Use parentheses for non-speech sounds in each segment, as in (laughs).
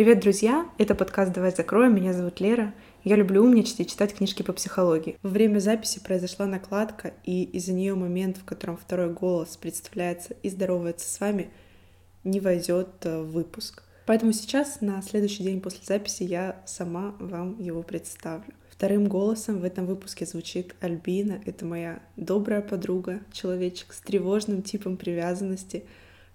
Привет, друзья! Это подкаст «Давай закроем». Меня зовут Лера. Я люблю умничать и читать книжки по психологии. Во время записи произошла накладка, и из-за нее момент, в котором второй голос представляется и здоровается с вами, не войдет э, в выпуск. Поэтому сейчас, на следующий день после записи, я сама вам его представлю. Вторым голосом в этом выпуске звучит Альбина. Это моя добрая подруга, человечек с тревожным типом привязанности,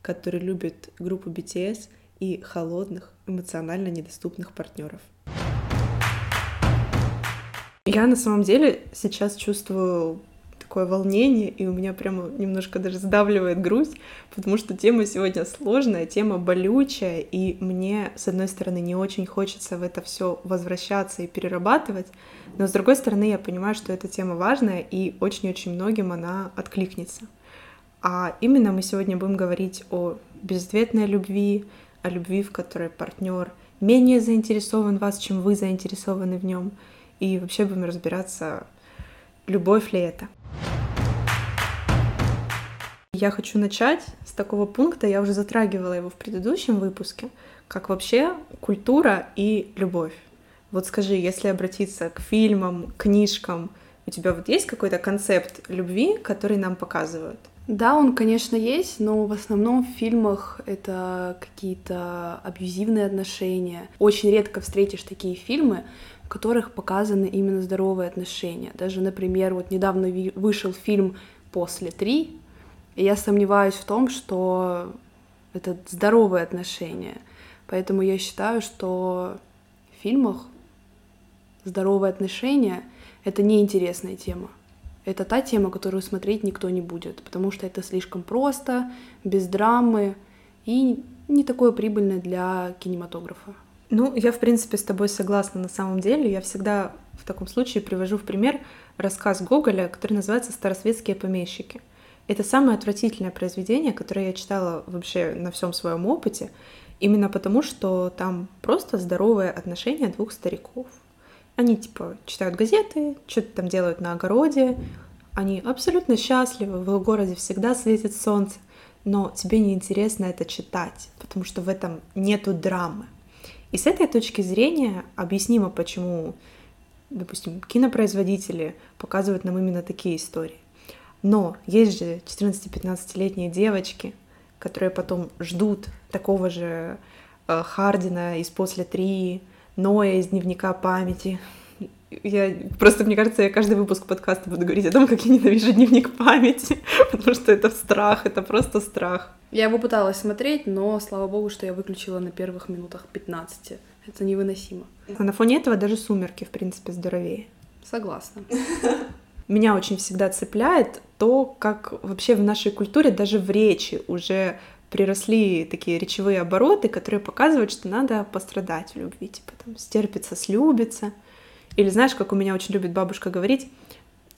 который любит группу BTS и холодных, эмоционально недоступных партнеров. Я на самом деле сейчас чувствую такое волнение, и у меня прямо немножко даже сдавливает грудь, потому что тема сегодня сложная, тема болючая, и мне, с одной стороны, не очень хочется в это все возвращаться и перерабатывать, но с другой стороны, я понимаю, что эта тема важная, и очень-очень многим она откликнется. А именно мы сегодня будем говорить о безответной любви, о любви, в которой партнер менее заинтересован в вас, чем вы заинтересованы в нем, и вообще будем разбираться, любовь ли это. Я хочу начать с такого пункта, я уже затрагивала его в предыдущем выпуске, как вообще культура и любовь. Вот скажи, если обратиться к фильмам, книжкам, у тебя вот есть какой-то концепт любви, который нам показывают? Да, он, конечно, есть, но в основном в фильмах это какие-то абьюзивные отношения. Очень редко встретишь такие фильмы, в которых показаны именно здоровые отношения. Даже, например, вот недавно вышел фильм «После три», и я сомневаюсь в том, что это здоровые отношения. Поэтому я считаю, что в фильмах здоровые отношения — это неинтересная тема. Это та тема, которую смотреть никто не будет, потому что это слишком просто, без драмы и не такое прибыльное для кинематографа. Ну, я, в принципе, с тобой согласна на самом деле. Я всегда в таком случае привожу в пример рассказ Гоголя, который называется «Старосветские помещики». Это самое отвратительное произведение, которое я читала вообще на всем своем опыте, именно потому, что там просто здоровое отношение двух стариков. Они типа читают газеты, что-то там делают на огороде, они абсолютно счастливы, в городе всегда светит солнце, но тебе не интересно это читать, потому что в этом нету драмы. И с этой точки зрения объяснимо, почему, допустим, кинопроизводители показывают нам именно такие истории. Но есть же 14-15-летние девочки, которые потом ждут такого же э, Хардина из «После три», Ноя из «Дневника памяти». Я просто, мне кажется, я каждый выпуск подкаста буду говорить о том, как я ненавижу дневник памяти, (laughs) потому что это страх, это просто страх. Я его пыталась смотреть, но слава богу, что я выключила на первых минутах 15. Это невыносимо. А на фоне этого даже сумерки, в принципе, здоровее. Согласна. (laughs) Меня очень всегда цепляет то, как вообще в нашей культуре, даже в речи уже приросли такие речевые обороты, которые показывают, что надо пострадать в любви, типа там стерпится, слюбится. Или знаешь, как у меня очень любит бабушка говорить,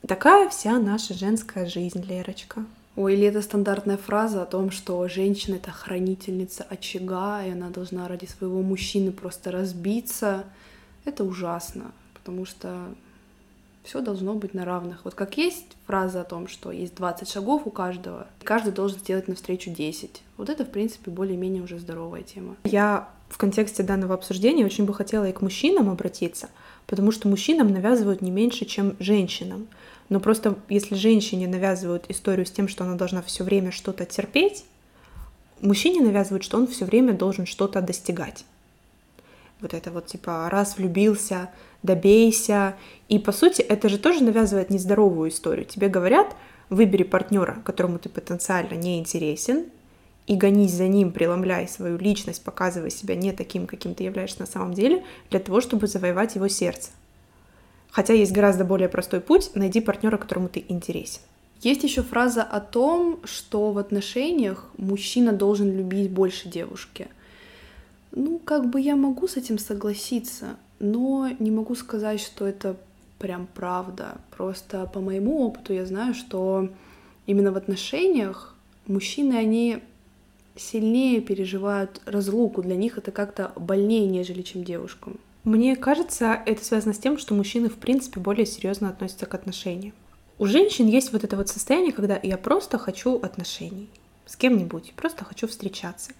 такая вся наша женская жизнь, Лерочка. Ой, или это стандартная фраза о том, что женщина — это хранительница очага, и она должна ради своего мужчины просто разбиться. Это ужасно, потому что все должно быть на равных. Вот как есть фраза о том, что есть 20 шагов у каждого, каждый должен сделать навстречу 10. Вот это, в принципе, более-менее уже здоровая тема. Я в контексте данного обсуждения очень бы хотела и к мужчинам обратиться, потому что мужчинам навязывают не меньше, чем женщинам. Но просто если женщине навязывают историю с тем, что она должна все время что-то терпеть, мужчине навязывают, что он все время должен что-то достигать. Вот это вот типа раз влюбился, добейся. И по сути это же тоже навязывает нездоровую историю. Тебе говорят, выбери партнера, которому ты потенциально не интересен, и гонись за ним, преломляй свою личность, показывай себя не таким, каким ты являешься на самом деле, для того, чтобы завоевать его сердце. Хотя есть гораздо более простой путь, найди партнера, которому ты интересен. Есть еще фраза о том, что в отношениях мужчина должен любить больше девушки. Ну, как бы я могу с этим согласиться, но не могу сказать, что это прям правда. Просто по моему опыту я знаю, что именно в отношениях мужчины, они сильнее переживают разлуку. Для них это как-то больнее, нежели чем девушкам. Мне кажется, это связано с тем, что мужчины, в принципе, более серьезно относятся к отношениям. У женщин есть вот это вот состояние, когда я просто хочу отношений. с кем-нибудь, просто хочу встречаться.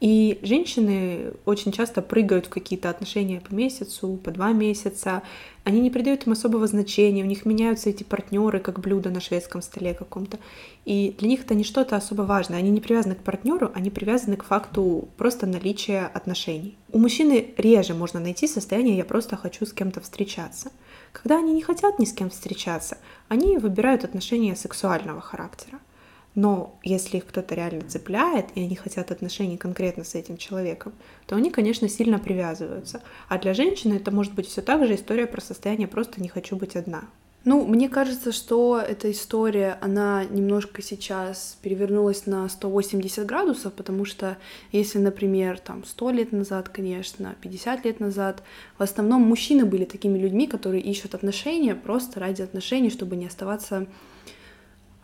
И женщины очень часто прыгают в какие-то отношения по месяцу, по два месяца. Они не придают им особого значения, у них меняются эти партнеры, как блюдо на шведском столе каком-то. И для них это не что-то особо важное. Они не привязаны к партнеру, они привязаны к факту просто наличия отношений. У мужчины реже можно найти состояние «я просто хочу с кем-то встречаться». Когда они не хотят ни с кем встречаться, они выбирают отношения сексуального характера. Но если их кто-то реально цепляет, и они хотят отношений конкретно с этим человеком, то они, конечно, сильно привязываются. А для женщины это может быть все так же история про состояние «просто не хочу быть одна». Ну, мне кажется, что эта история, она немножко сейчас перевернулась на 180 градусов, потому что если, например, там 100 лет назад, конечно, 50 лет назад, в основном мужчины были такими людьми, которые ищут отношения просто ради отношений, чтобы не оставаться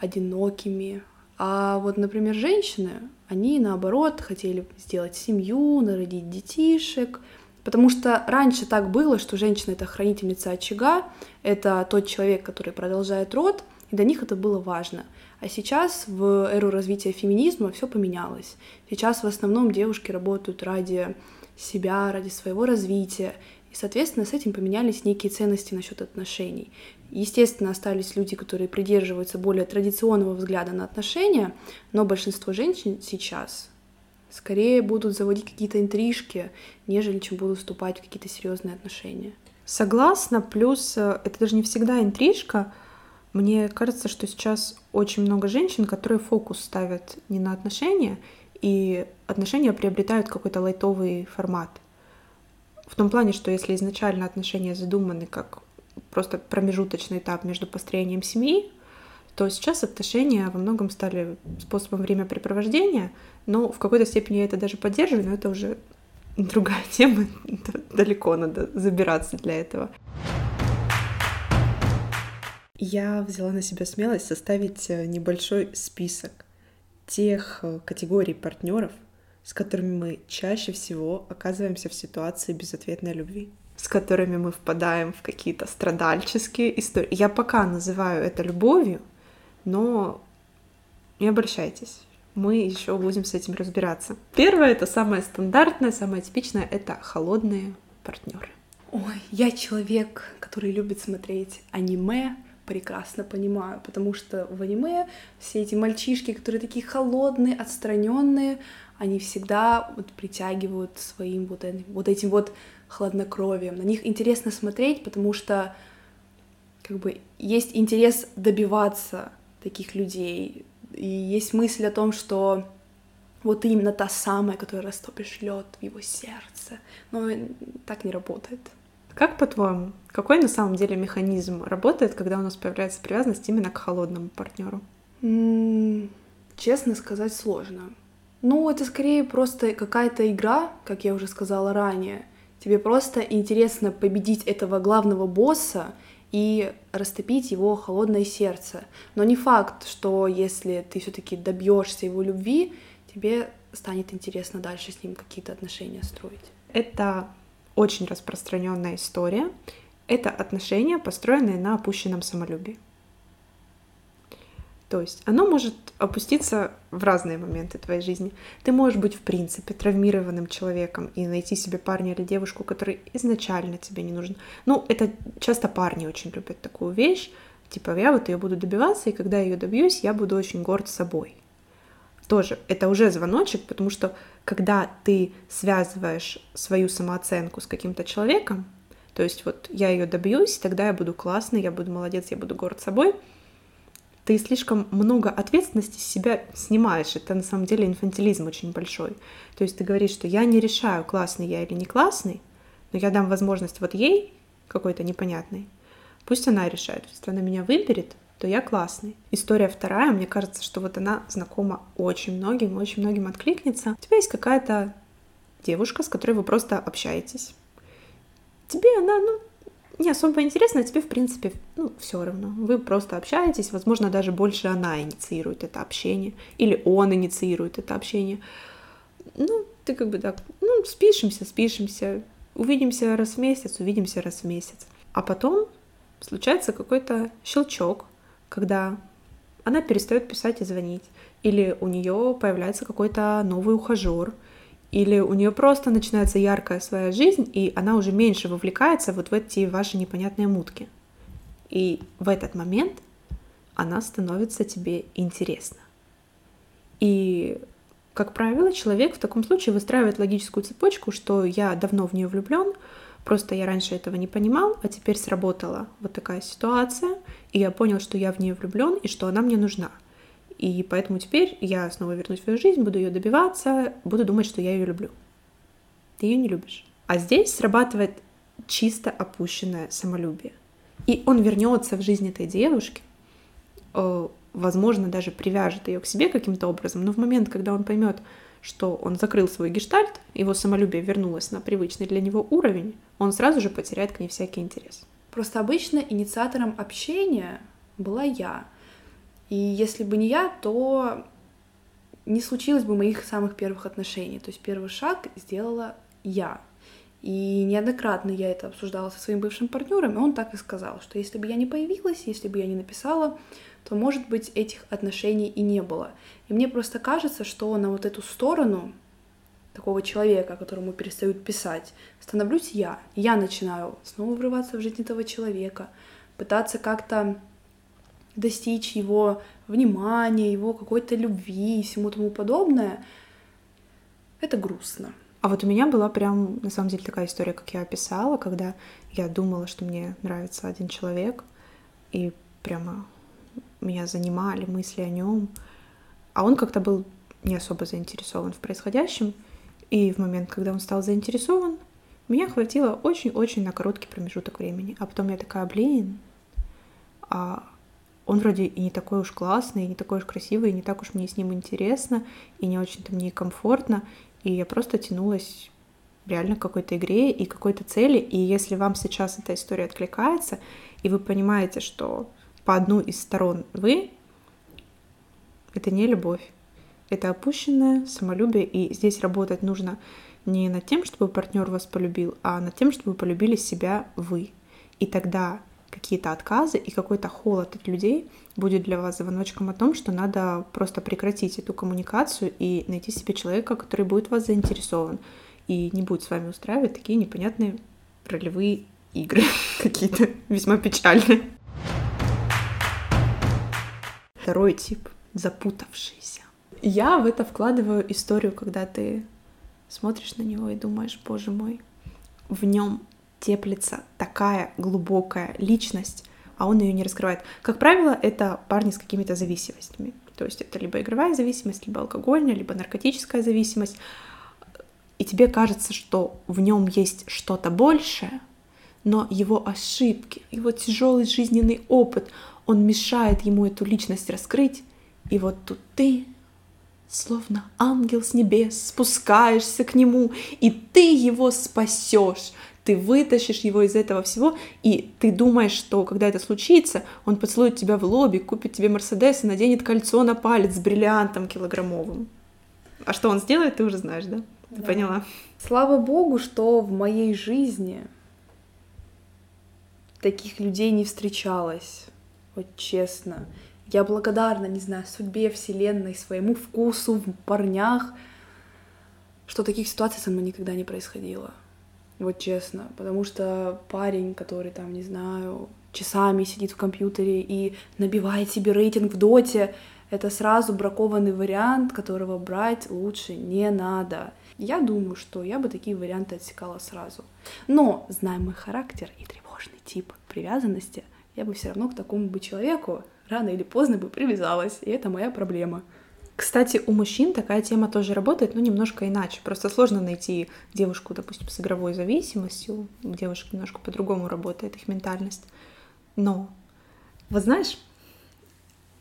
одинокими, а вот, например, женщины, они наоборот хотели сделать семью, народить детишек, потому что раньше так было, что женщина это хранительница очага, это тот человек, который продолжает род, и для них это было важно. А сейчас в эру развития феминизма все поменялось. Сейчас в основном девушки работают ради себя, ради своего развития. И, соответственно, с этим поменялись некие ценности насчет отношений. Естественно, остались люди, которые придерживаются более традиционного взгляда на отношения, но большинство женщин сейчас скорее будут заводить какие-то интрижки, нежели чем будут вступать в какие-то серьезные отношения. Согласна, плюс э, это даже не всегда интрижка. Мне кажется, что сейчас очень много женщин, которые фокус ставят не на отношения, и отношения приобретают какой-то лайтовый формат. В том плане, что если изначально отношения задуманы как просто промежуточный этап между построением семьи, то сейчас отношения во многом стали способом времяпрепровождения, но в какой-то степени я это даже поддерживаю, но это уже (laughs) другая тема, (laughs) далеко надо забираться для этого. Я взяла на себя смелость составить э, небольшой список тех э, категорий партнеров, с которыми мы чаще всего оказываемся в ситуации безответной любви с которыми мы впадаем в какие-то страдальческие истории. Я пока называю это любовью, но не обращайтесь. Мы еще будем с этим разбираться. Первое, это самое стандартное, самое типичное, это холодные партнеры. Ой, я человек, который любит смотреть аниме, прекрасно понимаю, потому что в аниме все эти мальчишки, которые такие холодные, отстраненные, они всегда вот притягивают своим вот, вот этим вот хладнокровием. На них интересно смотреть, потому что как бы есть интерес добиваться таких людей. И есть мысль о том, что вот именно та самая, которая растопишь лед в его сердце. Но так не работает. Как по-твоему, какой на самом деле механизм работает, когда у нас появляется привязанность именно к холодному партнеру? честно сказать, сложно. Ну, это скорее просто какая-то игра, как я уже сказала ранее. Тебе просто интересно победить этого главного босса и растопить его холодное сердце. Но не факт, что если ты все-таки добьешься его любви, тебе станет интересно дальше с ним какие-то отношения строить. Это очень распространенная история. Это отношения, построенные на опущенном самолюбии. То есть оно может опуститься в разные моменты твоей жизни. Ты можешь быть, в принципе, травмированным человеком и найти себе парня или девушку, который изначально тебе не нужен. Ну, это часто парни очень любят такую вещь. Типа, я вот ее буду добиваться, и когда ее добьюсь, я буду очень горд собой. Тоже это уже звоночек, потому что когда ты связываешь свою самооценку с каким-то человеком, то есть вот я ее добьюсь, тогда я буду классный, я буду молодец, я буду горд собой — ты слишком много ответственности с себя снимаешь. Это на самом деле инфантилизм очень большой. То есть ты говоришь, что я не решаю, классный я или не классный, но я дам возможность вот ей, какой-то непонятной, пусть она решает. Если она меня выберет, то я классный. История вторая, мне кажется, что вот она знакома очень многим, очень многим откликнется. У тебя есть какая-то девушка, с которой вы просто общаетесь. Тебе она, ну, не особо интересно, а тебе, в принципе, ну, все равно. Вы просто общаетесь, возможно, даже больше она инициирует это общение, или он инициирует это общение. Ну, ты как бы так, ну, спишемся, спишемся, увидимся раз в месяц, увидимся раз в месяц. А потом случается какой-то щелчок, когда она перестает писать и звонить, или у нее появляется какой-то новый ухажер, или у нее просто начинается яркая своя жизнь, и она уже меньше вовлекается вот в эти ваши непонятные мутки. И в этот момент она становится тебе интересна. И, как правило, человек в таком случае выстраивает логическую цепочку, что я давно в нее влюблен, просто я раньше этого не понимал, а теперь сработала вот такая ситуация, и я понял, что я в нее влюблен и что она мне нужна. И поэтому теперь я снова вернусь в свою жизнь, буду ее добиваться, буду думать, что я ее люблю. Ты ее не любишь. А здесь срабатывает чисто опущенное самолюбие. И он вернется в жизнь этой девушки, э, возможно, даже привяжет ее к себе каким-то образом, но в момент, когда он поймет, что он закрыл свой гештальт, его самолюбие вернулось на привычный для него уровень, он сразу же потеряет к ней всякий интерес. Просто обычно инициатором общения была я. И если бы не я, то не случилось бы моих самых первых отношений. То есть первый шаг сделала я. И неоднократно я это обсуждала со своим бывшим партнером, и он так и сказал, что если бы я не появилась, если бы я не написала, то, может быть, этих отношений и не было. И мне просто кажется, что на вот эту сторону такого человека, которому перестают писать, становлюсь я. Я начинаю снова врываться в жизнь этого человека, пытаться как-то достичь его внимания, его какой-то любви и всему тому подобное, это грустно. А вот у меня была прям, на самом деле, такая история, как я описала, когда я думала, что мне нравится один человек, и прямо меня занимали мысли о нем, а он как-то был не особо заинтересован в происходящем, и в момент, когда он стал заинтересован, меня хватило очень-очень на короткий промежуток времени. А потом я такая, блин, а он вроде и не такой уж классный, и не такой уж красивый, и не так уж мне с ним интересно, и не очень-то мне комфортно, и я просто тянулась реально какой-то игре и какой-то цели, и если вам сейчас эта история откликается, и вы понимаете, что по одну из сторон вы, это не любовь, это опущенное самолюбие, и здесь работать нужно не над тем, чтобы партнер вас полюбил, а над тем, чтобы полюбили себя вы. И тогда какие-то отказы и какой-то холод от людей будет для вас звоночком о том, что надо просто прекратить эту коммуникацию и найти себе человека, который будет вас заинтересован и не будет с вами устраивать такие непонятные ролевые игры (laughs) какие-то весьма печальные. Второй тип — запутавшийся. Я в это вкладываю историю, когда ты смотришь на него и думаешь, боже мой, в нем теплится такая глубокая личность, а он ее не раскрывает. Как правило, это парни с какими-то зависимостями. То есть это либо игровая зависимость, либо алкогольная, либо наркотическая зависимость. И тебе кажется, что в нем есть что-то большее, но его ошибки, его тяжелый жизненный опыт, он мешает ему эту личность раскрыть. И вот тут ты, словно ангел с небес, спускаешься к нему, и ты его спасешь ты вытащишь его из этого всего, и ты думаешь, что когда это случится, он поцелует тебя в лобби, купит тебе Мерседес и наденет кольцо на палец с бриллиантом килограммовым. А что он сделает, ты уже знаешь, да? Ты да. поняла? Слава богу, что в моей жизни таких людей не встречалось. Вот честно. Я благодарна, не знаю, судьбе, вселенной, своему вкусу в парнях, что таких ситуаций со мной никогда не происходило. Вот честно. Потому что парень, который там, не знаю, часами сидит в компьютере и набивает себе рейтинг в доте, это сразу бракованный вариант, которого брать лучше не надо. Я думаю, что я бы такие варианты отсекала сразу. Но, зная мой характер и тревожный тип привязанности, я бы все равно к такому бы человеку рано или поздно бы привязалась, и это моя проблема. Кстати, у мужчин такая тема тоже работает, но немножко иначе. Просто сложно найти девушку, допустим, с игровой зависимостью. У девушек немножко по-другому работает их ментальность. Но, вот знаешь,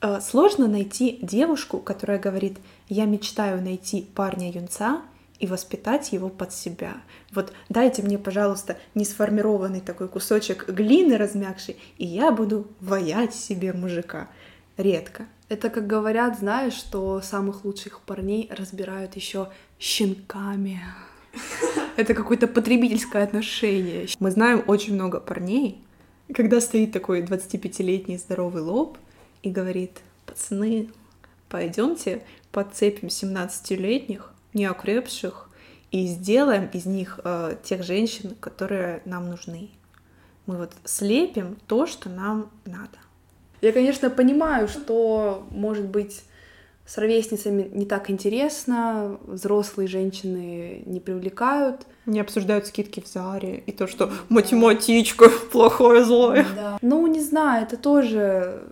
э, сложно найти девушку, которая говорит, я мечтаю найти парня-юнца и воспитать его под себя. Вот дайте мне, пожалуйста, несформированный такой кусочек глины размягший, и я буду воять себе мужика. Редко. Это как говорят, знаешь, что самых лучших парней разбирают еще щенками. Это какое-то потребительское отношение. Мы знаем очень много парней, когда стоит такой 25-летний здоровый лоб и говорит, пацаны, пойдемте подцепим 17-летних, неокрепших, и сделаем из них э, тех женщин, которые нам нужны. Мы вот слепим то, что нам надо. Я, конечно, понимаю, что, может быть, с ровесницами не так интересно, взрослые женщины не привлекают. Не обсуждают скидки в Заре и то, что математичка (laughs) плохое злое. Да. Ну, не знаю, это тоже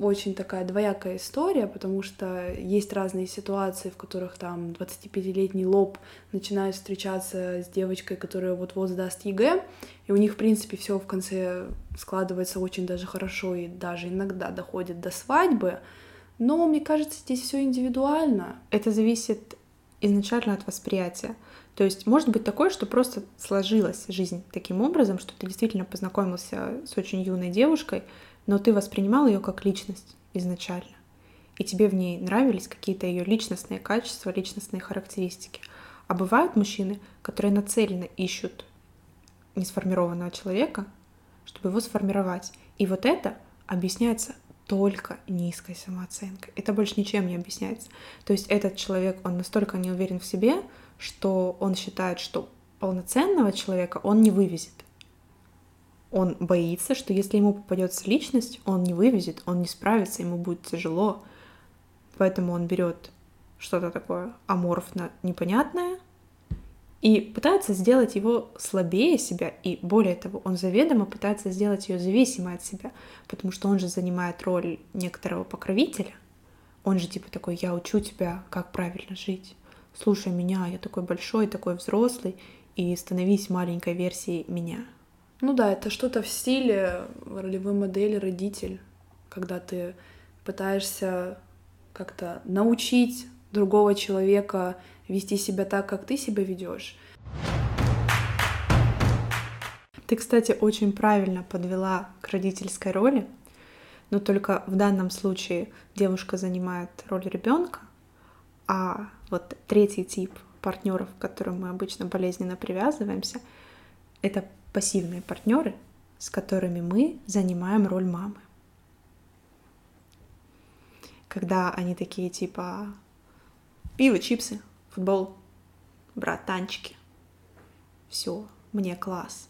очень такая двоякая история, потому что есть разные ситуации, в которых там 25-летний лоб начинает встречаться с девочкой, которая вот-вот сдаст ЕГЭ, и у них, в принципе, все в конце складывается очень даже хорошо и даже иногда доходит до свадьбы. Но мне кажется, здесь все индивидуально. Это зависит изначально от восприятия. То есть может быть такое, что просто сложилась жизнь таким образом, что ты действительно познакомился с очень юной девушкой, но ты воспринимал ее как личность изначально. И тебе в ней нравились какие-то ее личностные качества, личностные характеристики. А бывают мужчины, которые нацеленно ищут несформированного человека, чтобы его сформировать. И вот это объясняется только низкой самооценкой. Это больше ничем не объясняется. То есть этот человек, он настолько не уверен в себе, что он считает, что полноценного человека он не вывезет. Он боится, что если ему попадется личность, он не вывезет, он не справится, ему будет тяжело. Поэтому он берет что-то такое аморфно непонятное, и пытается сделать его слабее себя, и более того, он заведомо пытается сделать ее зависимой от себя, потому что он же занимает роль некоторого покровителя. Он же типа такой, я учу тебя, как правильно жить. Слушай меня, я такой большой, такой взрослый, и становись маленькой версией меня. Ну да, это что-то в стиле ролевой модели родитель, когда ты пытаешься как-то научить другого человека вести себя так, как ты себя ведешь. Ты, кстати, очень правильно подвела к родительской роли, но только в данном случае девушка занимает роль ребенка, а вот третий тип партнеров, к которым мы обычно болезненно привязываемся, это пассивные партнеры, с которыми мы занимаем роль мамы. Когда они такие типа пиво, чипсы, футбол, братанчики. Все, мне класс.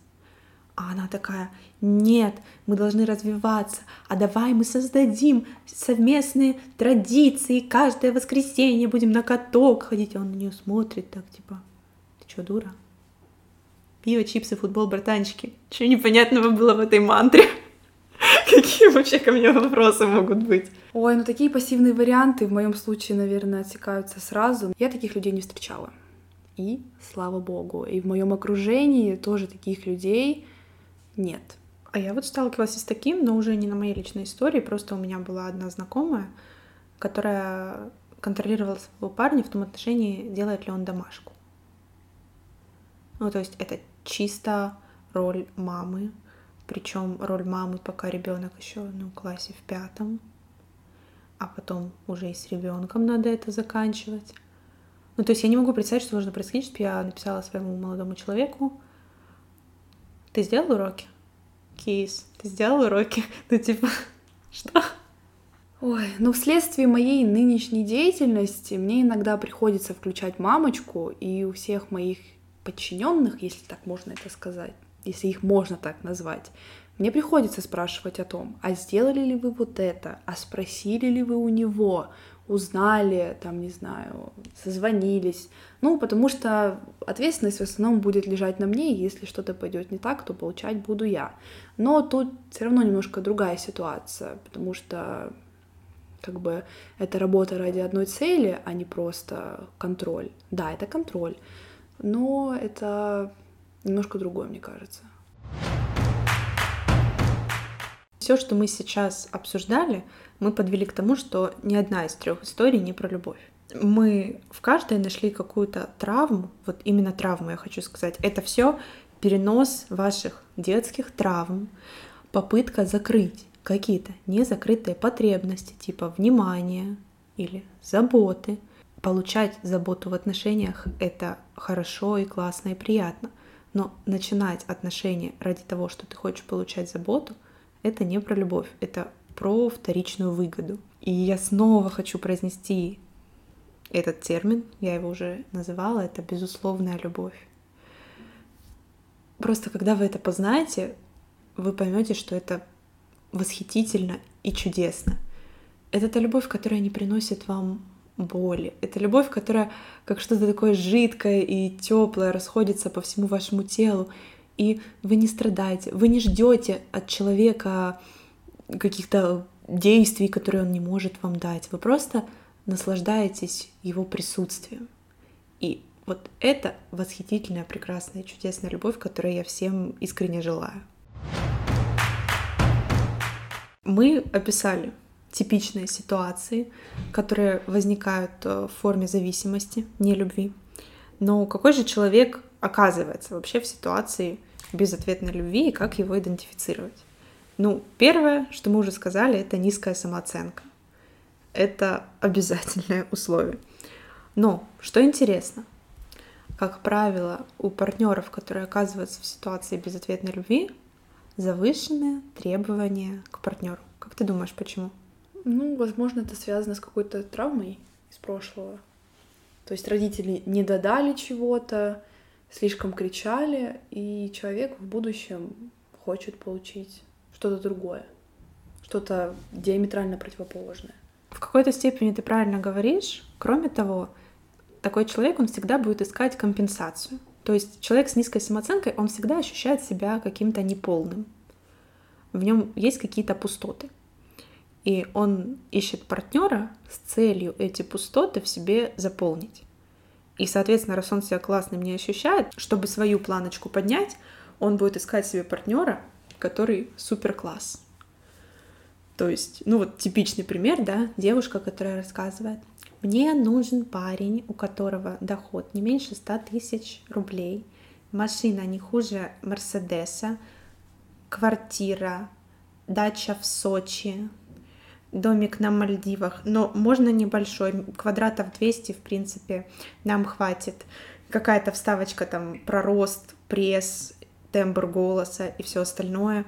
А она такая, нет, мы должны развиваться, а давай мы создадим совместные традиции, каждое воскресенье будем на каток ходить. А он на нее смотрит так, типа, ты что, дура? Пиво, чипсы, футбол, братанчики. Что непонятного было в этой мантре? (laughs) Какие вообще ко мне вопросы могут быть? Ой, ну такие пассивные варианты в моем случае, наверное, отсекаются сразу. Я таких людей не встречала. И слава богу. И в моем окружении тоже таких людей нет. А я вот сталкивалась с таким, но уже не на моей личной истории. Просто у меня была одна знакомая, которая контролировала своего парня в том отношении, делает ли он домашку. Ну, то есть это чисто роль мамы, причем роль мамы, пока ребенок еще ну, в классе в пятом, а потом уже и с ребенком надо это заканчивать. Ну, то есть я не могу представить, что должно происходить, чтобы я написала своему молодому человеку, ты сделал уроки? Кейс, ты сделал уроки? (laughs) Ну, типа, (laughs) что? Ой, ну вследствие моей нынешней деятельности мне иногда приходится включать мамочку, и у всех моих подчиненных, если так можно это сказать, если их можно так назвать, мне приходится спрашивать о том, а сделали ли вы вот это, а спросили ли вы у него, узнали, там, не знаю, созвонились. Ну, потому что ответственность в основном будет лежать на мне, и если что-то пойдет не так, то получать буду я. Но тут все равно немножко другая ситуация, потому что как бы это работа ради одной цели, а не просто контроль. Да, это контроль, но это немножко другое, мне кажется. Все, что мы сейчас обсуждали, мы подвели к тому, что ни одна из трех историй не про любовь. Мы в каждой нашли какую-то травму, вот именно травму я хочу сказать. Это все перенос ваших детских травм, попытка закрыть какие-то незакрытые потребности, типа внимания или заботы. Получать заботу в отношениях — это хорошо и классно и приятно. Но начинать отношения ради того, что ты хочешь получать заботу, это не про любовь, это про вторичную выгоду. И я снова хочу произнести этот термин, я его уже называла, это безусловная любовь. Просто когда вы это познаете, вы поймете, что это восхитительно и чудесно. Это та любовь, которая не приносит вам боли. Это любовь, которая как что-то такое жидкое и теплое расходится по всему вашему телу. И вы не страдаете, вы не ждете от человека каких-то действий, которые он не может вам дать. Вы просто наслаждаетесь его присутствием. И вот это восхитительная, прекрасная, чудесная любовь, которую я всем искренне желаю. Мы описали типичные ситуации, которые возникают э, в форме зависимости, не любви. Но какой же человек оказывается вообще в ситуации безответной любви и как его идентифицировать? Ну, первое, что мы уже сказали, это низкая самооценка. Это обязательное условие. Но, что интересно, как правило, у партнеров, которые оказываются в ситуации безответной любви, завышенные требования к партнеру. Как ты думаешь, почему? Ну, возможно, это связано с какой-то травмой из прошлого. То есть родители не додали чего-то, слишком кричали, и человек в будущем хочет получить что-то другое, что-то диаметрально противоположное. В какой-то степени ты правильно говоришь. Кроме того, такой человек, он всегда будет искать компенсацию. То есть человек с низкой самооценкой, он всегда ощущает себя каким-то неполным. В нем есть какие-то пустоты. И он ищет партнера с целью эти пустоты в себе заполнить. И, соответственно, раз он себя классным не ощущает, чтобы свою планочку поднять, он будет искать себе партнера, который супер класс. То есть, ну вот типичный пример, да, девушка, которая рассказывает, мне нужен парень, у которого доход не меньше 100 тысяч рублей, машина не хуже Мерседеса, квартира, дача в Сочи, домик на Мальдивах, но можно небольшой, квадратов 200, в принципе, нам хватит. Какая-то вставочка там про рост, пресс, тембр голоса и все остальное.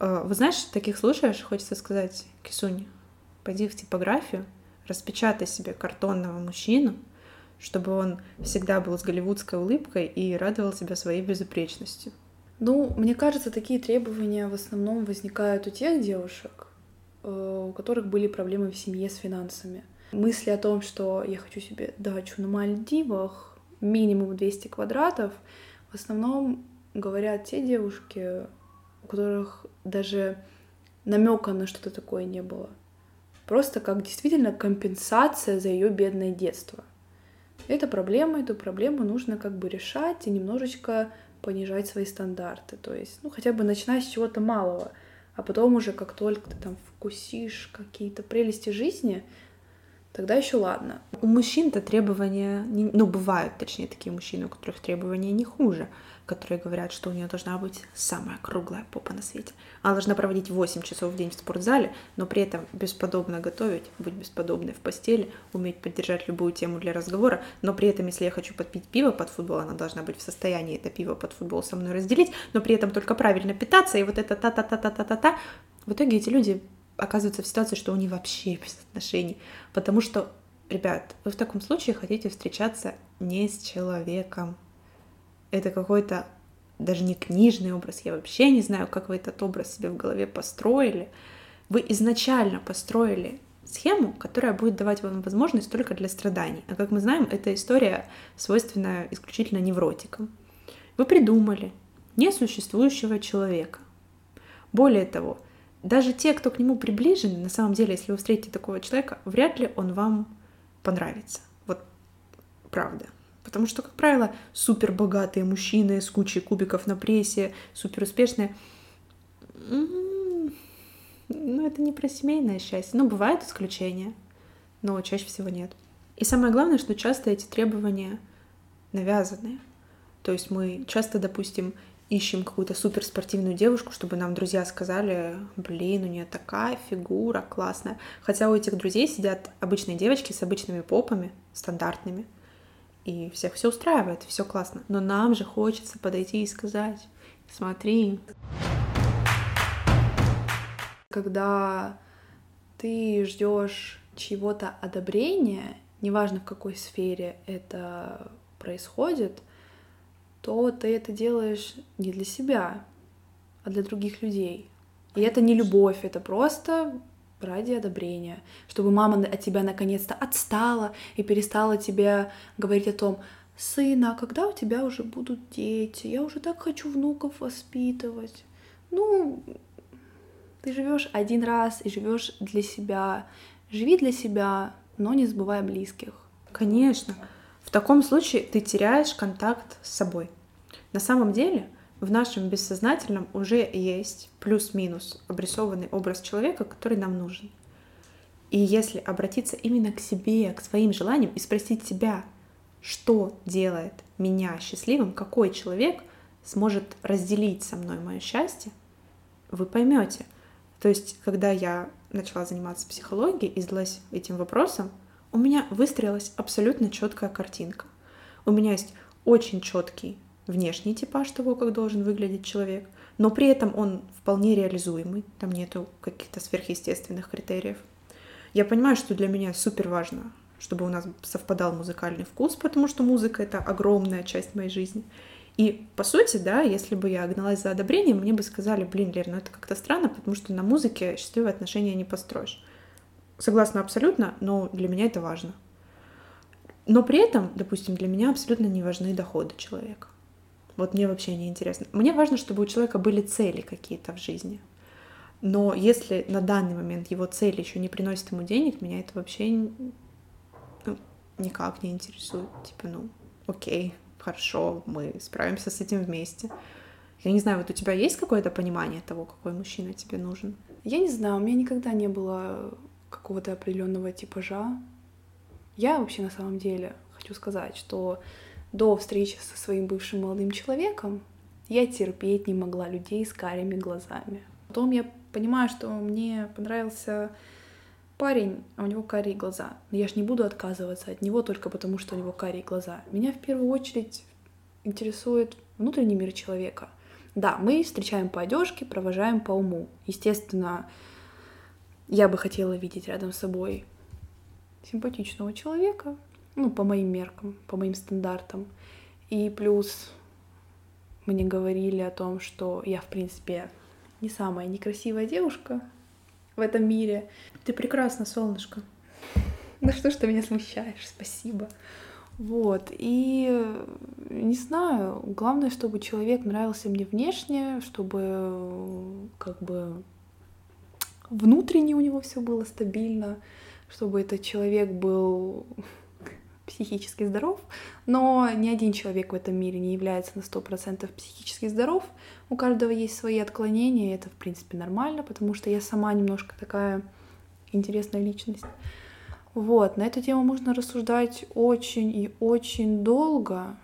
Э, вы знаешь, таких слушаешь, хочется сказать, Кисунь, пойди в типографию, распечатай себе картонного мужчину, чтобы он всегда был с голливудской улыбкой и радовал себя своей безупречностью. Ну, мне кажется, такие требования в основном возникают у тех девушек, у которых были проблемы в семье с финансами. Мысли о том, что я хочу себе дачу на Мальдивах, минимум 200 квадратов, в основном говорят те девушки, у которых даже намека на что-то такое не было. Просто как действительно компенсация за ее бедное детство. Это проблема, эту проблему нужно как бы решать и немножечко понижать свои стандарты. То есть, ну, хотя бы начинать с чего-то малого — а потом уже, как только ты там вкусишь какие-то прелести жизни, тогда еще ладно. У мужчин-то требования, ну, бывают, точнее, такие мужчины, у которых требования не хуже которые говорят, что у нее должна быть самая круглая попа на свете. Она должна проводить 8 часов в день в спортзале, но при этом бесподобно готовить, быть бесподобной в постели, уметь поддержать любую тему для разговора, но при этом, если я хочу подпить пиво под футбол, она должна быть в состоянии это пиво под футбол со мной разделить, но при этом только правильно питаться, и вот это та-та-та-та-та-та-та. В итоге эти люди оказываются в ситуации, что они вообще без отношений, потому что, ребят, вы в таком случае хотите встречаться не с человеком, это какой-то даже не книжный образ, я вообще не знаю, как вы этот образ себе в голове построили. Вы изначально построили схему, которая будет давать вам возможность только для страданий. А как мы знаем, эта история свойственна исключительно невротикам. Вы придумали несуществующего человека. Более того, даже те, кто к нему приближен, на самом деле, если вы встретите такого человека, вряд ли он вам понравится. Вот правда. Потому что, как правило, супер богатые мужчины с кучей кубиков на прессе, супер успешные, ну, это не про семейное счастье. Ну, бывают исключения, но чаще всего нет. И самое главное, что часто эти требования навязанные. То есть мы часто, допустим, ищем какую-то суперспортивную девушку, чтобы нам друзья сказали, блин, у нее такая фигура классная. Хотя у этих друзей сидят обычные девочки с обычными попами, стандартными и всех все устраивает, все классно. Но нам же хочется подойти и сказать, смотри. Когда ты ждешь чего-то одобрения, неважно в какой сфере это происходит, то ты это делаешь не для себя, а для других людей. И это не любовь, это просто ради одобрения, чтобы мама от тебя наконец-то отстала и перестала тебе говорить о том, сына, а когда у тебя уже будут дети? Я уже так хочу внуков воспитывать. Ну, ты живешь один раз и живешь для себя. Живи для себя, но не забывай близких. Конечно. В таком случае ты теряешь контакт с собой. На самом деле, в нашем бессознательном уже есть плюс-минус обрисованный образ человека, который нам нужен. И если обратиться именно к себе, к своим желаниям и спросить себя, что делает меня счастливым, какой человек сможет разделить со мной мое счастье, вы поймете. То есть, когда я начала заниматься психологией и задалась этим вопросом, у меня выстроилась абсолютно четкая картинка. У меня есть очень четкий внешний типаж того, как должен выглядеть человек, но при этом он вполне реализуемый, там нету каких-то сверхъестественных критериев. Я понимаю, что для меня супер важно чтобы у нас совпадал музыкальный вкус, потому что музыка — это огромная часть моей жизни. И, по сути, да, если бы я гналась за одобрением, мне бы сказали, блин, Лер, ну это как-то странно, потому что на музыке счастливые отношения не построишь. Согласна абсолютно, но для меня это важно. Но при этом, допустим, для меня абсолютно не важны доходы человека. Вот мне вообще не интересно. Мне важно, чтобы у человека были цели какие-то в жизни. Но если на данный момент его цели еще не приносят ему денег, меня это вообще никак не интересует. Типа, ну, окей, хорошо, мы справимся с этим вместе. Я не знаю, вот у тебя есть какое-то понимание того, какой мужчина тебе нужен? Я не знаю, у меня никогда не было какого-то определенного типажа. Я вообще на самом деле хочу сказать, что до встречи со своим бывшим молодым человеком я терпеть не могла людей с карими глазами. Потом я понимаю, что мне понравился парень, а у него карие глаза. Но я же не буду отказываться от него только потому, что у него карие глаза. Меня в первую очередь интересует внутренний мир человека. Да, мы встречаем по одежке, провожаем по уму. Естественно, я бы хотела видеть рядом с собой симпатичного человека, ну, по моим меркам, по моим стандартам. И плюс мне говорили о том, что я, в принципе, не самая некрасивая девушка, в этом мире. Ты прекрасна, солнышко. Ну что ж ты меня смущаешь, спасибо. Вот, и не знаю, главное, чтобы человек нравился мне внешне, чтобы как бы внутренне у него все было стабильно, чтобы этот человек был психически здоров, но ни один человек в этом мире не является на 100% психически здоров. У каждого есть свои отклонения, и это, в принципе, нормально, потому что я сама немножко такая интересная личность. Вот, на эту тему можно рассуждать очень и очень долго.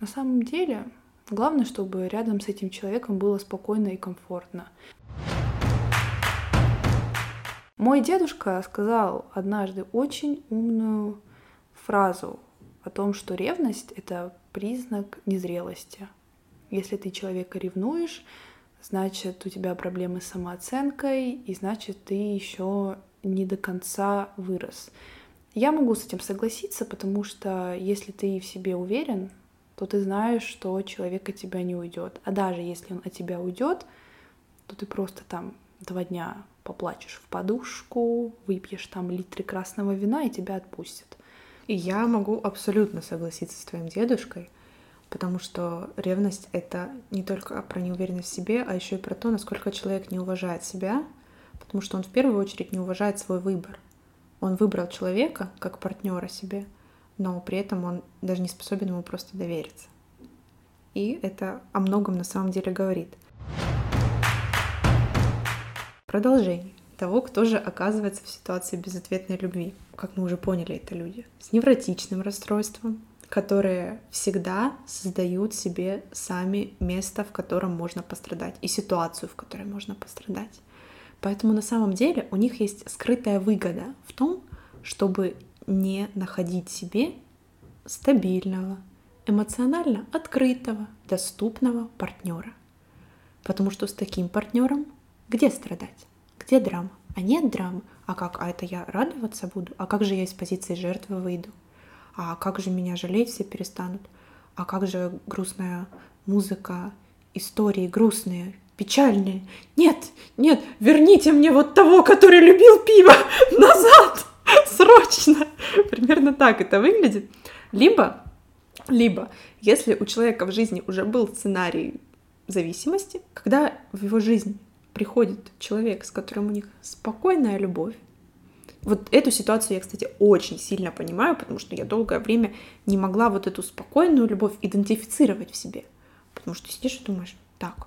На самом деле, главное, чтобы рядом с этим человеком было спокойно и комфортно. Мой дедушка сказал однажды очень умную фразу о том, что ревность — это признак незрелости. Если ты человека ревнуешь, значит, у тебя проблемы с самооценкой, и значит, ты еще не до конца вырос. Я могу с этим согласиться, потому что если ты в себе уверен, то ты знаешь, что человек от тебя не уйдет. А даже если он от тебя уйдет, то ты просто там два дня поплачешь в подушку, выпьешь там литры красного вина и тебя отпустят. Я могу абсолютно согласиться с твоим дедушкой, потому что ревность — это не только про неуверенность в себе, а еще и про то, насколько человек не уважает себя, потому что он в первую очередь не уважает свой выбор. Он выбрал человека как партнера себе, но при этом он даже не способен ему просто довериться. И это о многом на самом деле говорит. Продолжение того, кто же оказывается в ситуации безответной любви. Как мы уже поняли, это люди с невротичным расстройством, которые всегда создают себе сами место, в котором можно пострадать, и ситуацию, в которой можно пострадать. Поэтому на самом деле у них есть скрытая выгода в том, чтобы не находить себе стабильного, эмоционально открытого, доступного партнера. Потому что с таким партнером где страдать? Где драма? А нет драмы, А как? А это я радоваться буду? А как же я из позиции жертвы выйду? А как же меня жалеть все перестанут? А как же грустная музыка, истории грустные, печальные? Нет, нет, верните мне вот того, который любил пиво (laughs) назад! Срочно! (laughs) Примерно так это выглядит. Либо, либо, если у человека в жизни уже был сценарий зависимости, когда в его жизнь приходит человек, с которым у них спокойная любовь, вот эту ситуацию я, кстати, очень сильно понимаю, потому что я долгое время не могла вот эту спокойную любовь идентифицировать в себе. Потому что сидишь и думаешь, так,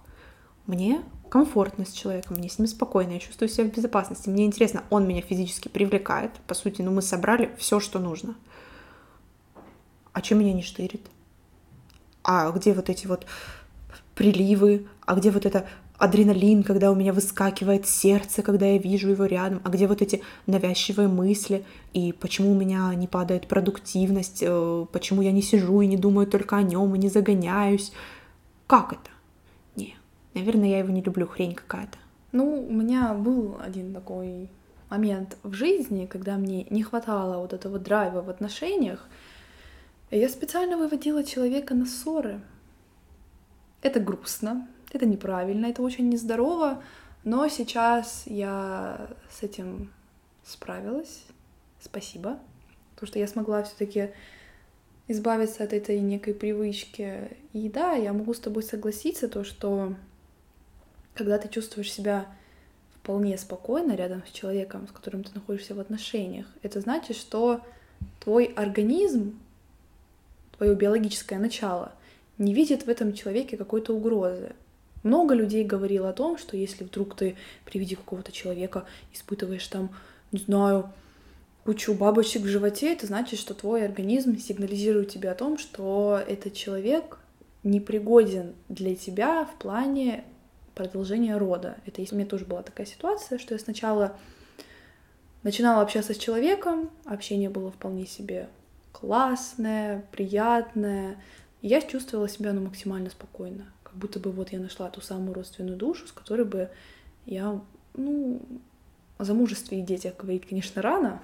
мне комфортно с человеком, мне с ним спокойно, я чувствую себя в безопасности, мне интересно, он меня физически привлекает, по сути, ну мы собрали все, что нужно. А что меня не штырит? А где вот эти вот приливы, а где вот это адреналин, когда у меня выскакивает сердце, когда я вижу его рядом, а где вот эти навязчивые мысли, и почему у меня не падает продуктивность, э, почему я не сижу и не думаю только о нем и не загоняюсь. Как это? Не, наверное, я его не люблю, хрень какая-то. Ну, у меня был один такой момент в жизни, когда мне не хватало вот этого драйва в отношениях, я специально выводила человека на ссоры. Это грустно, это неправильно, это очень нездорово, но сейчас я с этим справилась. Спасибо. Потому что я смогла все-таки избавиться от этой некой привычки. И да, я могу с тобой согласиться, то, что когда ты чувствуешь себя вполне спокойно рядом с человеком, с которым ты находишься в отношениях, это значит, что твой организм, твое биологическое начало не видит в этом человеке какой-то угрозы. Много людей говорило о том, что если вдруг ты при виде какого-то человека испытываешь там, не знаю, кучу бабочек в животе, это значит, что твой организм сигнализирует тебе о том, что этот человек непригоден для тебя в плане продолжения рода. Это у меня тоже была такая ситуация, что я сначала начинала общаться с человеком, общение было вполне себе классное, приятное, и я чувствовала себя ну, максимально спокойно как будто бы вот я нашла ту самую родственную душу, с которой бы я, ну, о замужестве и детях говорить, конечно, рано,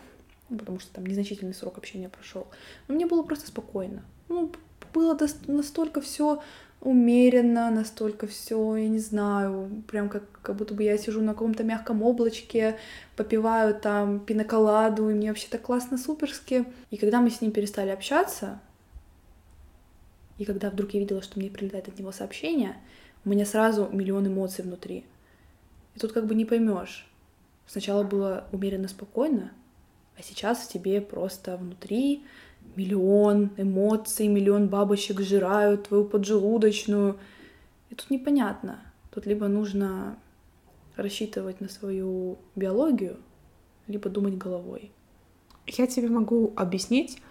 потому что там незначительный срок общения прошел. Но мне было просто спокойно. Ну, было настолько все умеренно, настолько все, я не знаю, прям как, как будто бы я сижу на каком-то мягком облачке, попиваю там пиноколаду, и мне вообще так классно, суперски. И когда мы с ним перестали общаться, и когда вдруг я видела, что мне прилетает от него сообщение, у меня сразу миллион эмоций внутри. И тут как бы не поймешь. Сначала было умеренно спокойно, а сейчас в тебе просто внутри миллион эмоций, миллион бабочек жирают твою поджелудочную. И тут непонятно. Тут либо нужно рассчитывать на свою биологию, либо думать головой. Я тебе могу объяснить.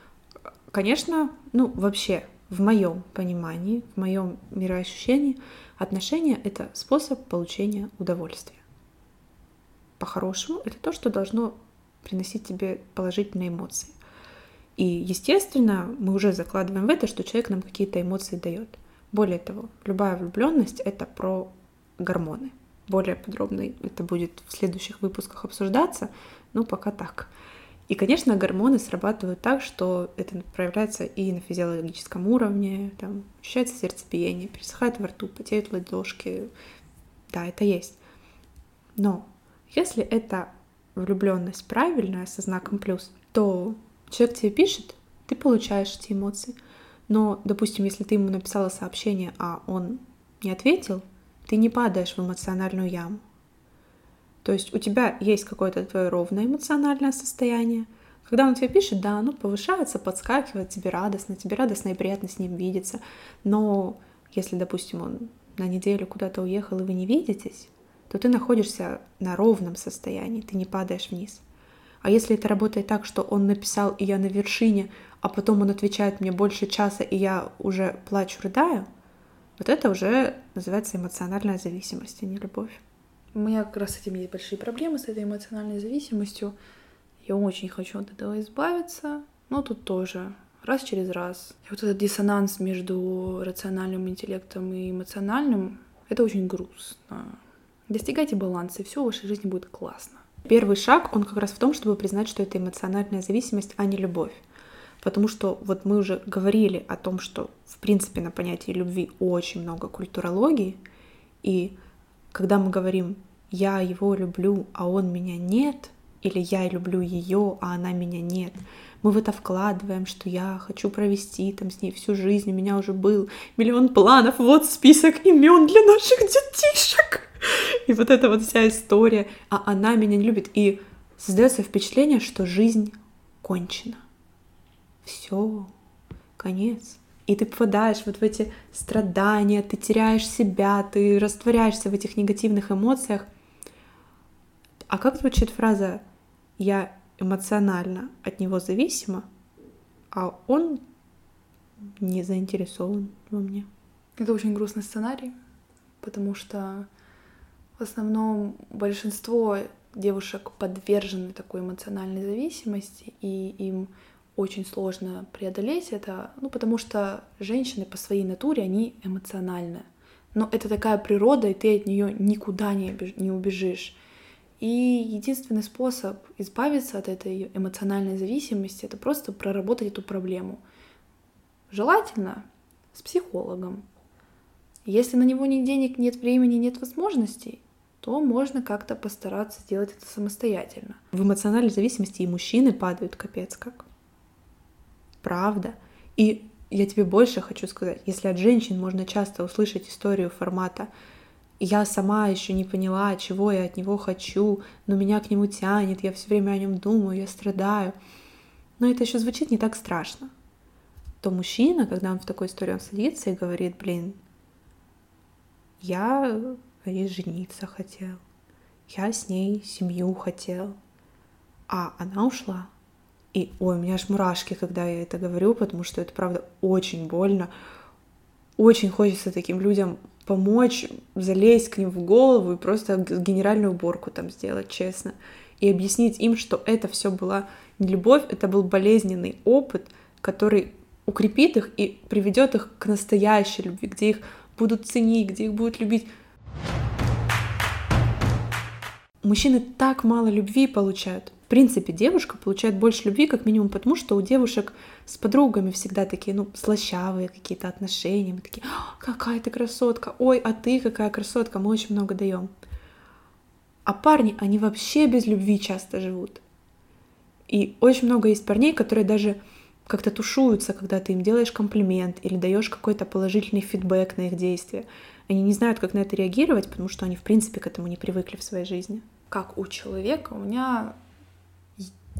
Конечно, ну вообще в моем понимании, в моем мироощущении, отношения — это способ получения удовольствия. По-хорошему, это то, что должно приносить тебе положительные эмоции. И, естественно, мы уже закладываем в это, что человек нам какие-то эмоции дает. Более того, любая влюбленность это про гормоны. Более подробно это будет в следующих выпусках обсуждаться, но пока так. И, конечно, гормоны срабатывают так, что это проявляется и на физиологическом уровне, там ощущается сердцебиение, пересыхает во рту, потеют ладошки. Да, это есть. Но если это влюбленность правильная, со знаком плюс, то человек тебе пишет, ты получаешь эти эмоции. Но, допустим, если ты ему написала сообщение, а он не ответил, ты не падаешь в эмоциональную яму. То есть у тебя есть какое-то твое ровное эмоциональное состояние. Когда он тебе пишет, да, оно повышается, подскакивает, тебе радостно, тебе радостно и приятно с ним видеться. Но если, допустим, он на неделю куда-то уехал, и вы не видитесь, то ты находишься на ровном состоянии, ты не падаешь вниз. А если это работает так, что он написал, и я на вершине, а потом он отвечает мне больше часа, и я уже плачу, рыдаю, вот это уже называется эмоциональная зависимость, а не любовь. У меня как раз с этим есть большие проблемы, с этой эмоциональной зависимостью. Я очень хочу от этого избавиться, но тут тоже раз через раз. И вот этот диссонанс между рациональным интеллектом и эмоциональным, это очень грустно. Достигайте баланса, и все в вашей жизни будет классно. Первый шаг, он как раз в том, чтобы признать, что это эмоциональная зависимость, а не любовь. Потому что вот мы уже говорили о том, что в принципе на понятии любви очень много культурологии, и когда мы говорим «я его люблю, а он меня нет», или «я люблю ее, а она меня нет», мы в это вкладываем, что я хочу провести там с ней всю жизнь, у меня уже был миллион планов, вот список имен для наших детишек. И вот эта вот вся история, а она меня не любит. И создается впечатление, что жизнь кончена. Все, конец. И ты попадаешь вот в эти страдания, ты теряешь себя, ты растворяешься в этих негативных эмоциях. А как звучит фраза «я эмоционально от него зависима, а он не заинтересован во мне. Это очень грустный сценарий, потому что в основном большинство девушек подвержены такой эмоциональной зависимости, и им очень сложно преодолеть это, ну, потому что женщины по своей натуре, они эмоциональны. Но это такая природа, и ты от нее никуда не, не убежишь. И единственный способ избавиться от этой эмоциональной зависимости — это просто проработать эту проблему. Желательно с психологом. Если на него ни денег, нет времени, нет возможностей, то можно как-то постараться сделать это самостоятельно. В эмоциональной зависимости и мужчины падают капец как. Правда. И я тебе больше хочу сказать, если от женщин можно часто услышать историю формата я сама еще не поняла, чего я от него хочу, но меня к нему тянет, я все время о нем думаю, я страдаю. Но это еще звучит не так страшно. То мужчина, когда он в такой истории, он садится и говорит, блин, я ей жениться хотел, я с ней семью хотел, а она ушла. И, ой, у меня аж мурашки, когда я это говорю, потому что это, правда, очень больно. Очень хочется таким людям помочь, залезть к ним в голову и просто генеральную уборку там сделать, честно. И объяснить им, что это все была не любовь, это был болезненный опыт, который укрепит их и приведет их к настоящей любви, где их будут ценить, где их будут любить. Мужчины так мало любви получают принципе, девушка получает больше любви, как минимум потому, что у девушек с подругами всегда такие, ну, слащавые какие-то отношения. Мы такие, какая ты красотка, ой, а ты какая красотка, мы очень много даем. А парни, они вообще без любви часто живут. И очень много есть парней, которые даже как-то тушуются, когда ты им делаешь комплимент или даешь какой-то положительный фидбэк на их действия. Они не знают, как на это реагировать, потому что они, в принципе, к этому не привыкли в своей жизни. Как у человека, у меня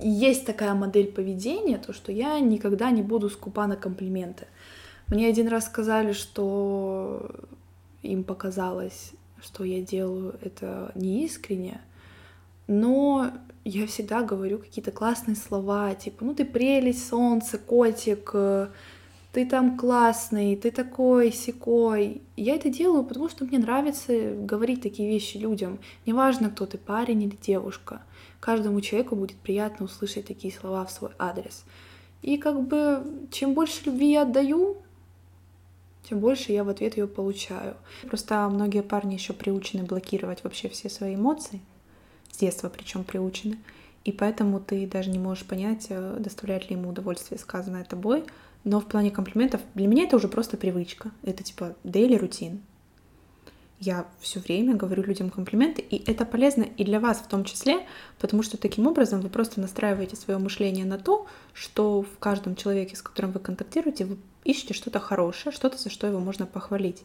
есть такая модель поведения, то, что я никогда не буду скупа на комплименты. Мне один раз сказали, что им показалось, что я делаю это неискренне, но я всегда говорю какие-то классные слова, типа, ну ты прелесть, солнце, котик, ты там классный, ты такой, секой. Я это делаю, потому что мне нравится говорить такие вещи людям. Неважно, кто ты, парень или девушка каждому человеку будет приятно услышать такие слова в свой адрес. И как бы чем больше любви я отдаю, тем больше я в ответ ее получаю. Просто многие парни еще приучены блокировать вообще все свои эмоции, с детства причем приучены. И поэтому ты даже не можешь понять, э, доставляет ли ему удовольствие сказанное тобой. Но в плане комплиментов для меня это уже просто привычка. Это типа daily рутин я все время говорю людям комплименты, и это полезно и для вас в том числе, потому что таким образом вы просто настраиваете свое мышление на то, что в каждом человеке, с которым вы контактируете, вы ищете что-то хорошее, что-то, за что его можно похвалить.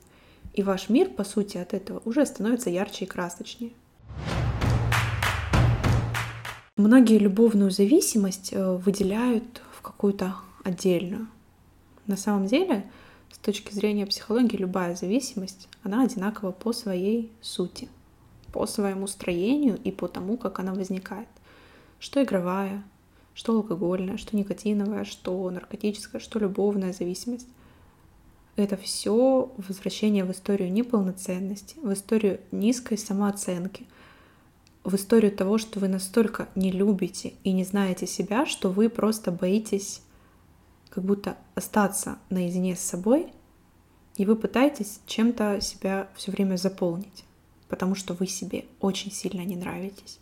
И ваш мир, по сути, от этого уже становится ярче и красочнее. Многие любовную зависимость э, выделяют в какую-то отдельную. На самом деле, точки зрения психологии любая зависимость, она одинакова по своей сути, по своему строению и по тому, как она возникает. Что игровая, что алкогольная, что никотиновая, что наркотическая, что любовная зависимость. Это все возвращение в историю неполноценности, в историю низкой самооценки, в историю того, что вы настолько не любите и не знаете себя, что вы просто боитесь как будто остаться наедине с собой, и вы пытаетесь чем-то себя все время заполнить, потому что вы себе очень сильно не нравитесь.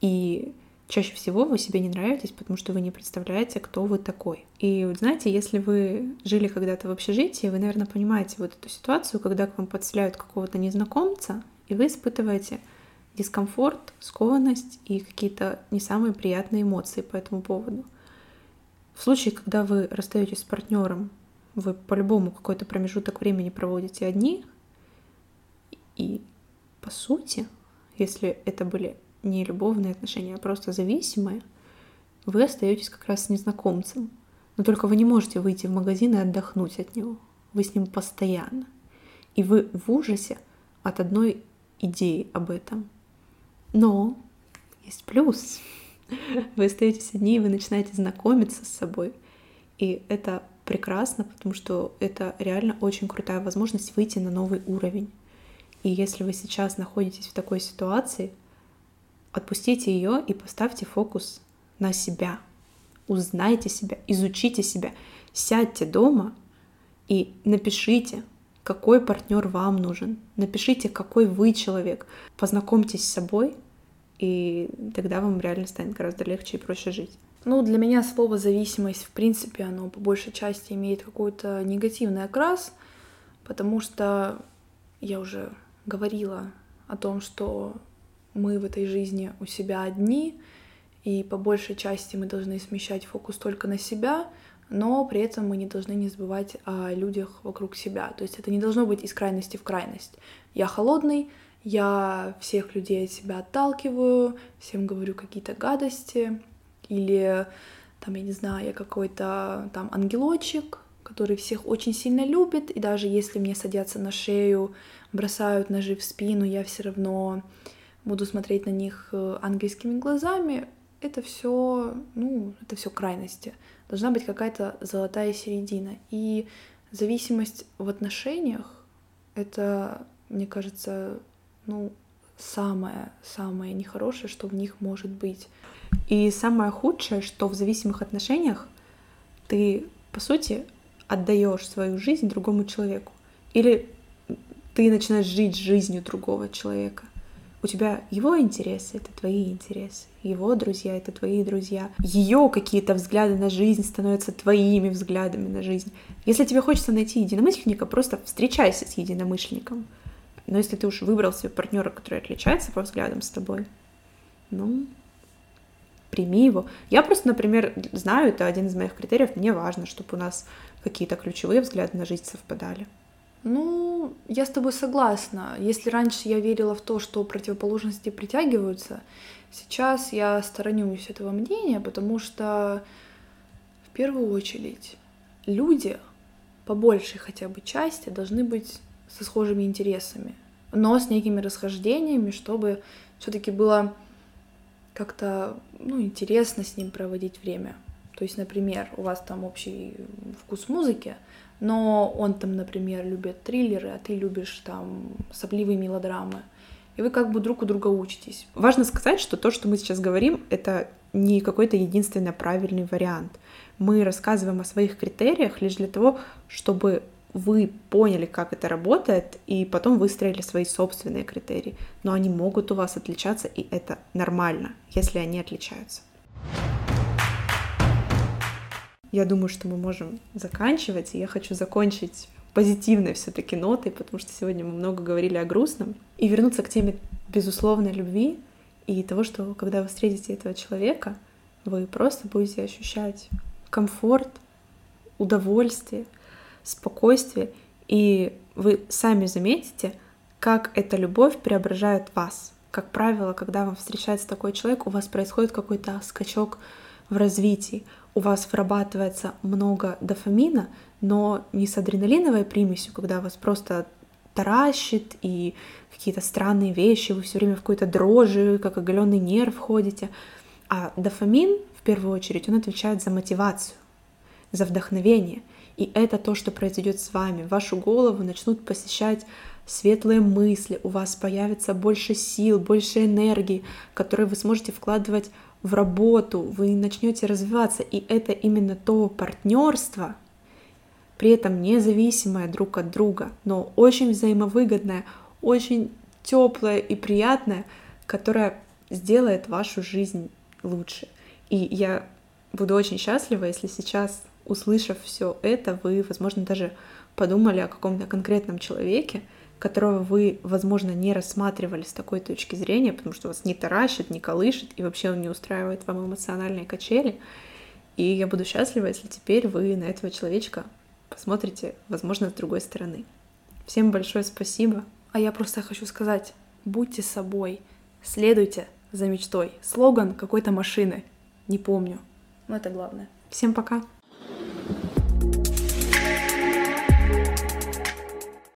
И чаще всего вы себе не нравитесь, потому что вы не представляете, кто вы такой. И вот знаете, если вы жили когда-то в общежитии, вы, наверное, понимаете вот эту ситуацию, когда к вам подселяют какого-то незнакомца, и вы испытываете дискомфорт, скованность и какие-то не самые приятные эмоции по этому поводу. В случае, когда вы расстаетесь с партнером, вы по-любому какой-то промежуток времени проводите одни, и по сути, если это были не любовные отношения, а просто зависимые, вы остаетесь как раз с незнакомцем. Но только вы не можете выйти в магазин и отдохнуть от него. Вы с ним постоянно. И вы в ужасе от одной идеи об этом. Но есть плюс. (laughs) Вы остаетесь одни, и вы начинаете знакомиться с собой. И это прекрасно, потому что это реально очень крутая возможность выйти на новый уровень. И если вы сейчас находитесь в такой ситуации, отпустите ее и поставьте фокус на себя. Узнайте себя, изучите себя, сядьте дома и напишите, какой партнер вам нужен. Напишите, какой вы человек. Познакомьтесь с собой, и тогда вам реально станет гораздо легче и проще жить. Ну, для меня слово зависимость, в принципе, оно по большей части имеет какой-то негативный окрас, потому что я уже говорила о том, что мы в этой жизни у себя одни, и по большей части мы должны смещать фокус только на себя, но при этом мы не должны не забывать о людях вокруг себя. То есть это не должно быть из крайности в крайность. Я холодный, я всех людей от себя отталкиваю, всем говорю какие-то гадости, или там, я не знаю, я какой-то там ангелочек, который всех очень сильно любит, и даже если мне садятся на шею, бросают ножи в спину, я все равно буду смотреть на них э, ангельскими глазами, это все, ну, это все крайности. Должна быть какая-то золотая середина. И зависимость в отношениях — это, мне кажется, ну, самое-самое нехорошее, что в них может быть. И самое худшее, что в зависимых отношениях ты, по сути, отдаешь свою жизнь другому человеку. Или ты начинаешь жить жизнью другого человека. У тебя его интересы — это твои интересы, его друзья — это твои друзья, ее какие-то взгляды на жизнь становятся твоими взглядами на жизнь. Если тебе хочется найти единомышленника, просто встречайся с единомышленником. Но если ты уж выбрал себе партнера, который отличается по взглядам с тобой, ну, прими его. Я просто, например, знаю, это один из моих критериев, мне важно, чтобы у нас какие-то ключевые взгляды на жизнь совпадали. Ну, я с тобой согласна. Если раньше я верила в то, что противоположности притягиваются, сейчас я сторонюсь этого мнения, потому что в первую очередь люди по большей хотя бы части должны быть со схожими интересами, но с некими расхождениями, чтобы все-таки было как-то ну, интересно с ним проводить время. То есть, например, у вас там общий вкус музыки, но он там, например, любит триллеры, а ты любишь там сопливые мелодрамы. И вы как бы друг у друга учитесь. Важно сказать, что то, что мы сейчас говорим, это не какой-то единственно правильный вариант. Мы рассказываем о своих критериях лишь для того, чтобы вы поняли, как это работает, и потом выстроили свои собственные критерии. Но они могут у вас отличаться, и это нормально, если они отличаются. Я думаю, что мы можем заканчивать, и я хочу закончить позитивной все-таки нотой, потому что сегодня мы много говорили о грустном, и вернуться к теме безусловной любви и того, что когда вы встретите этого человека, вы просто будете ощущать комфорт, удовольствие, спокойствие, и вы сами заметите, как эта любовь преображает вас. Как правило, когда вам встречается такой человек, у вас происходит какой-то скачок в развитии у вас вырабатывается много дофамина, но не с адреналиновой примесью, когда вас просто таращит и какие-то странные вещи, вы все время в какой-то дрожи, как оголенный нерв ходите. А дофамин, в первую очередь, он отвечает за мотивацию, за вдохновение. И это то, что произойдет с вами. Вашу голову начнут посещать светлые мысли, у вас появится больше сил, больше энергии, которые вы сможете вкладывать в работу, вы начнете развиваться, и это именно то партнерство, при этом независимое друг от друга, но очень взаимовыгодное, очень теплое и приятное, которое сделает вашу жизнь лучше. И я буду очень счастлива, если сейчас, услышав все это, вы, возможно, даже подумали о каком-то конкретном человеке, которого вы, возможно, не рассматривали с такой точки зрения, потому что вас не таращит, не колышет, и вообще он не устраивает вам эмоциональные качели. И я буду счастлива, если теперь вы на этого человечка посмотрите, возможно, с другой стороны. Всем большое спасибо. А я просто хочу сказать, будьте собой, следуйте за мечтой. Слоган какой-то машины, не помню, но это главное. Всем пока.